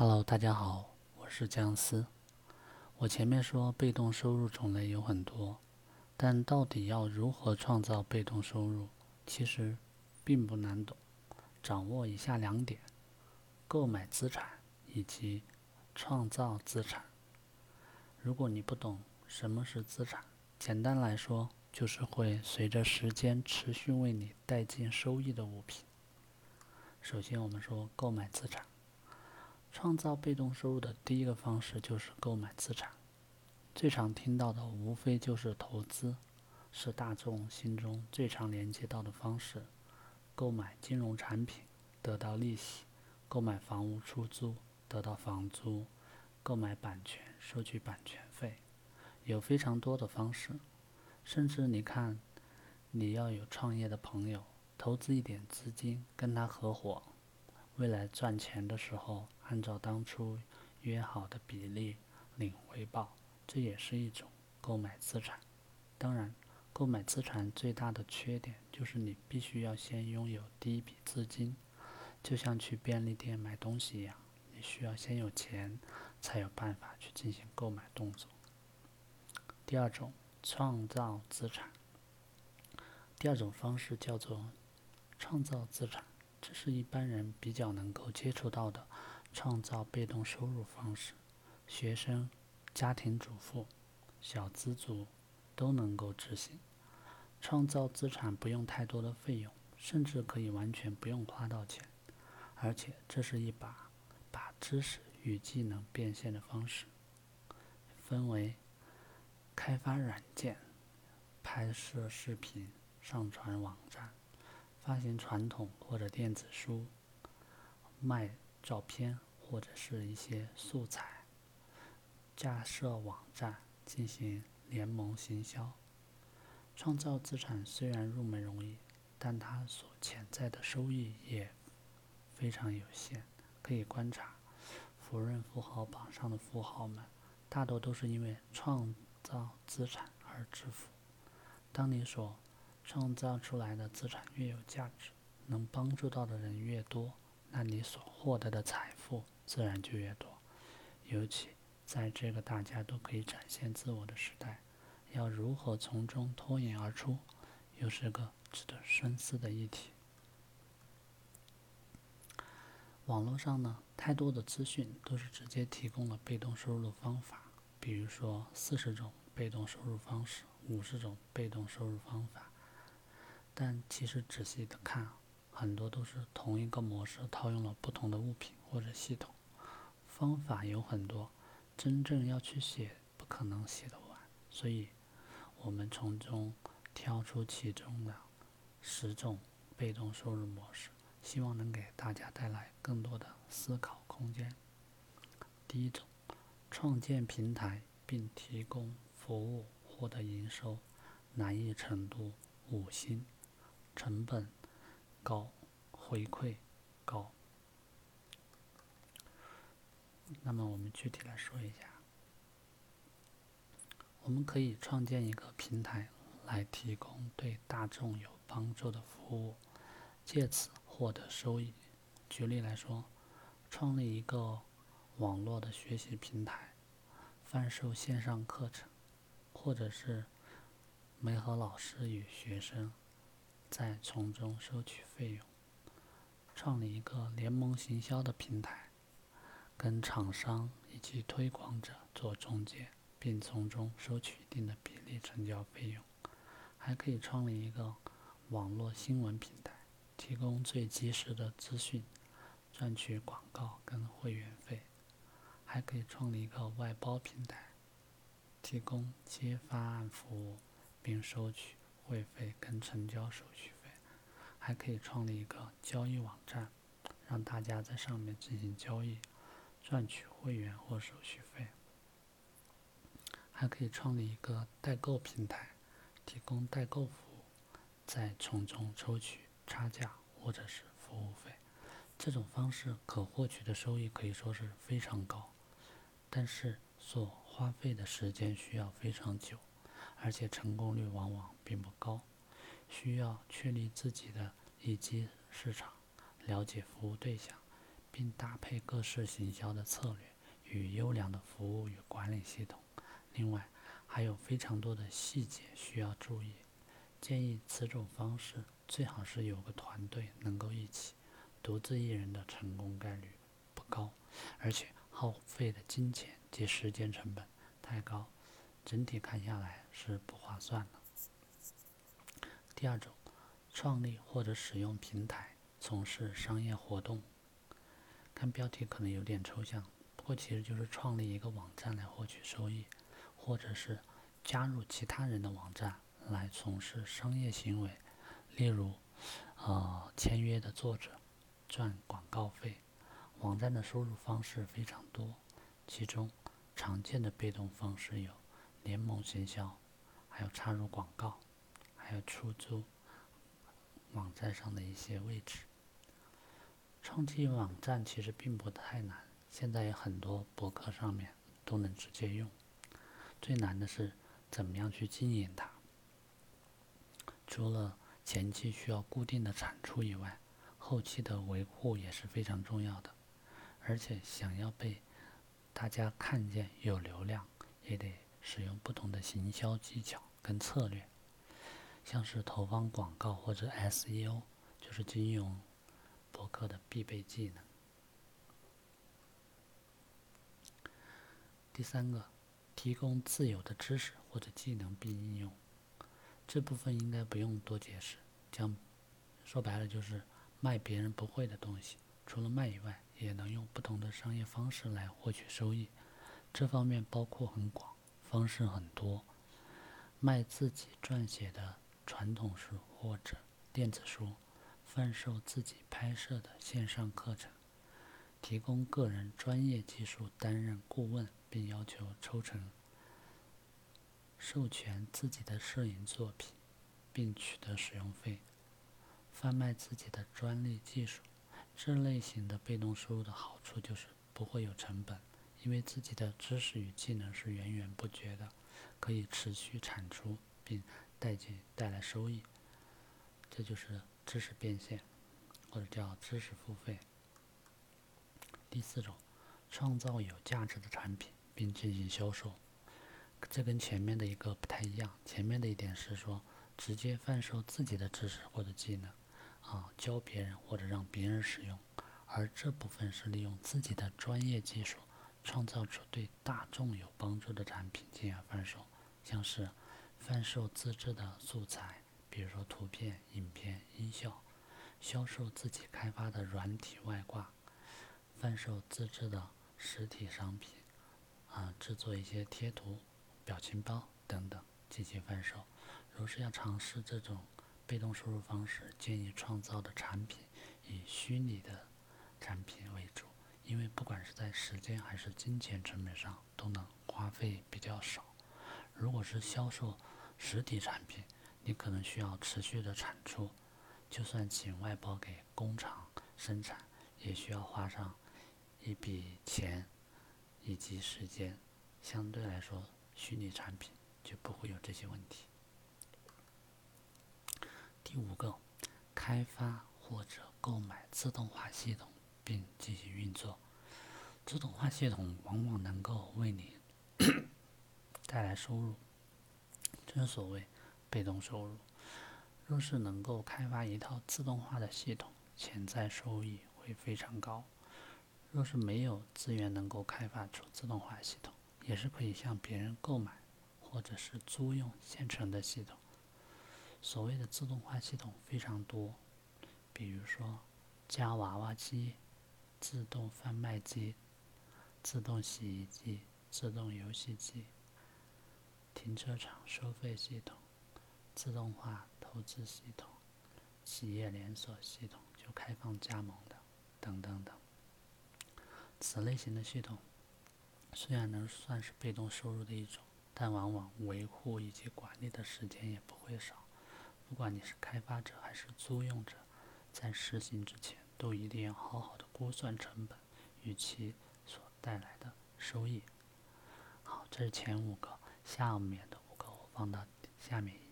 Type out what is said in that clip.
Hello，大家好，我是姜思。我前面说被动收入种类有很多，但到底要如何创造被动收入，其实并不难懂。掌握以下两点：购买资产以及创造资产。如果你不懂什么是资产，简单来说就是会随着时间持续为你带进收益的物品。首先，我们说购买资产。创造被动收入的第一个方式就是购买资产，最常听到的无非就是投资，是大众心中最常连接到的方式。购买金融产品得到利息，购买房屋出租得到房租，购买版权收取版权费，有非常多的方式。甚至你看，你要有创业的朋友，投资一点资金跟他合伙。未来赚钱的时候，按照当初约好的比例领回报，这也是一种购买资产。当然，购买资产最大的缺点就是你必须要先拥有第一笔资金，就像去便利店买东西一样，你需要先有钱，才有办法去进行购买动作。第二种，创造资产。第二种方式叫做创造资产。这是一般人比较能够接触到的创造被动收入方式，学生、家庭主妇、小资族都能够执行。创造资产不用太多的费用，甚至可以完全不用花到钱，而且这是一把把知识与技能变现的方式。分为开发软件、拍摄视频、上传网站。发行传统或者电子书，卖照片或者是一些素材，架设网站进行联盟行销，创造资产虽然入门容易，但它所潜在的收益也非常有限。可以观察，福润富豪榜上的富豪们，大多都是因为创造资产而致富。当你所创造出来的资产越有价值，能帮助到的人越多，那你所获得的财富自然就越多。尤其在这个大家都可以展现自我的时代，要如何从中脱颖而出，又是个值得深思的议题。网络上呢，太多的资讯都是直接提供了被动收入的方法，比如说四十种被动收入方式，五十种被动收入方法。但其实仔细的看，很多都是同一个模式套用了不同的物品或者系统。方法有很多，真正要去写不可能写得完，所以我们从中挑出其中的十种被动收入模式，希望能给大家带来更多的思考空间。第一种，创建平台并提供服务获得营收，难易程度五星。成本高，回馈高。那么我们具体来说一下，我们可以创建一个平台来提供对大众有帮助的服务，借此获得收益。举例来说，创立一个网络的学习平台，贩售线上课程，或者是媒合老师与学生。再从中收取费用，创立一个联盟行销的平台，跟厂商以及推广者做中介，并从中收取一定的比例成交费用。还可以创立一个网络新闻平台，提供最及时的资讯，赚取广告跟会员费。还可以创立一个外包平台，提供接发案服务，并收取。会费跟成交手续费，还可以创立一个交易网站，让大家在上面进行交易，赚取会员或手续费。还可以创立一个代购平台，提供代购服务，再从中抽取差价或者是服务费。这种方式可获取的收益可以说是非常高，但是所花费的时间需要非常久。而且成功率往往并不高，需要确立自己的一级市场，了解服务对象，并搭配各式行销的策略与优良的服务与管理系统。另外，还有非常多的细节需要注意。建议此种方式最好是有个团队能够一起，独自一人的成功概率不高，而且耗费的金钱及时间成本太高，整体看下来是不划算的。第二种，创立或者使用平台从事商业活动。看标题可能有点抽象，不过其实就是创立一个网站来获取收益，或者是加入其他人的网站来从事商业行为，例如，呃，签约的作者赚广告费。网站的收入方式非常多，其中常见的被动方式有联盟行销，还有插入广告，还有出租网站上的一些位置。创建网站其实并不太难，现在有很多博客上面都能直接用。最难的是怎么样去经营它。除了前期需要固定的产出以外，后期的维护也是非常重要的。而且想要被大家看见有流量，也得使用不同的行销技巧跟策略，像是投放广告或者 SEO，就是金融。博客的必备技能。第三个，提供自有的知识或者技能并应用，这部分应该不用多解释。讲说白了就是卖别人不会的东西，除了卖以外，也能用不同的商业方式来获取收益。这方面包括很广，方式很多。卖自己撰写的传统书或者电子书。贩售自己拍摄的线上课程，提供个人专业技术担任顾问，并要求抽成；授权自己的摄影作品，并取得使用费；贩卖自己的专利技术。这类型的被动收入的好处就是不会有成本，因为自己的知识与技能是源源不绝的，可以持续产出并带进带来收益。这就是。知识变现，或者叫知识付费。第四种，创造有价值的产品并进行销售，这跟前面的一个不太一样。前面的一点是说直接贩售自己的知识或者技能，啊，教别人或者让别人使用，而这部分是利用自己的专业技术，创造出对大众有帮助的产品进行贩售，像是贩售自制的素材。比如说图片、影片、音效，销售自己开发的软体外挂，贩售自制的实体商品，啊，制作一些贴图、表情包等等进行贩售。如是要尝试这种被动收入方式，建议创造的产品以虚拟的产品为主，因为不管是在时间还是金钱成本上都能花费比较少。如果是销售实体产品，你可能需要持续的产出，就算请外包给工厂生产，也需要花上一笔钱以及时间。相对来说，虚拟产品就不会有这些问题。第五个，开发或者购买自动化系统并进行运作。自动化系统往往能够为你 带来收入，正所谓。被动收入，若是能够开发一套自动化的系统，潜在收益会非常高。若是没有资源能够开发出自动化系统，也是可以向别人购买，或者是租用现成的系统。所谓的自动化系统非常多，比如说夹娃娃机、自动贩卖机、自动洗衣机、自动游戏机、停车场收费系统。自动化投资系统、企业连锁系统就开放加盟的，等等等。此类型的系统虽然能算是被动收入的一种，但往往维护以及管理的时间也不会少。不管你是开发者还是租用者，在实行之前都一定要好好的估算成本与其所带来的收益。好，这是前五个，下面的五个我放到下面。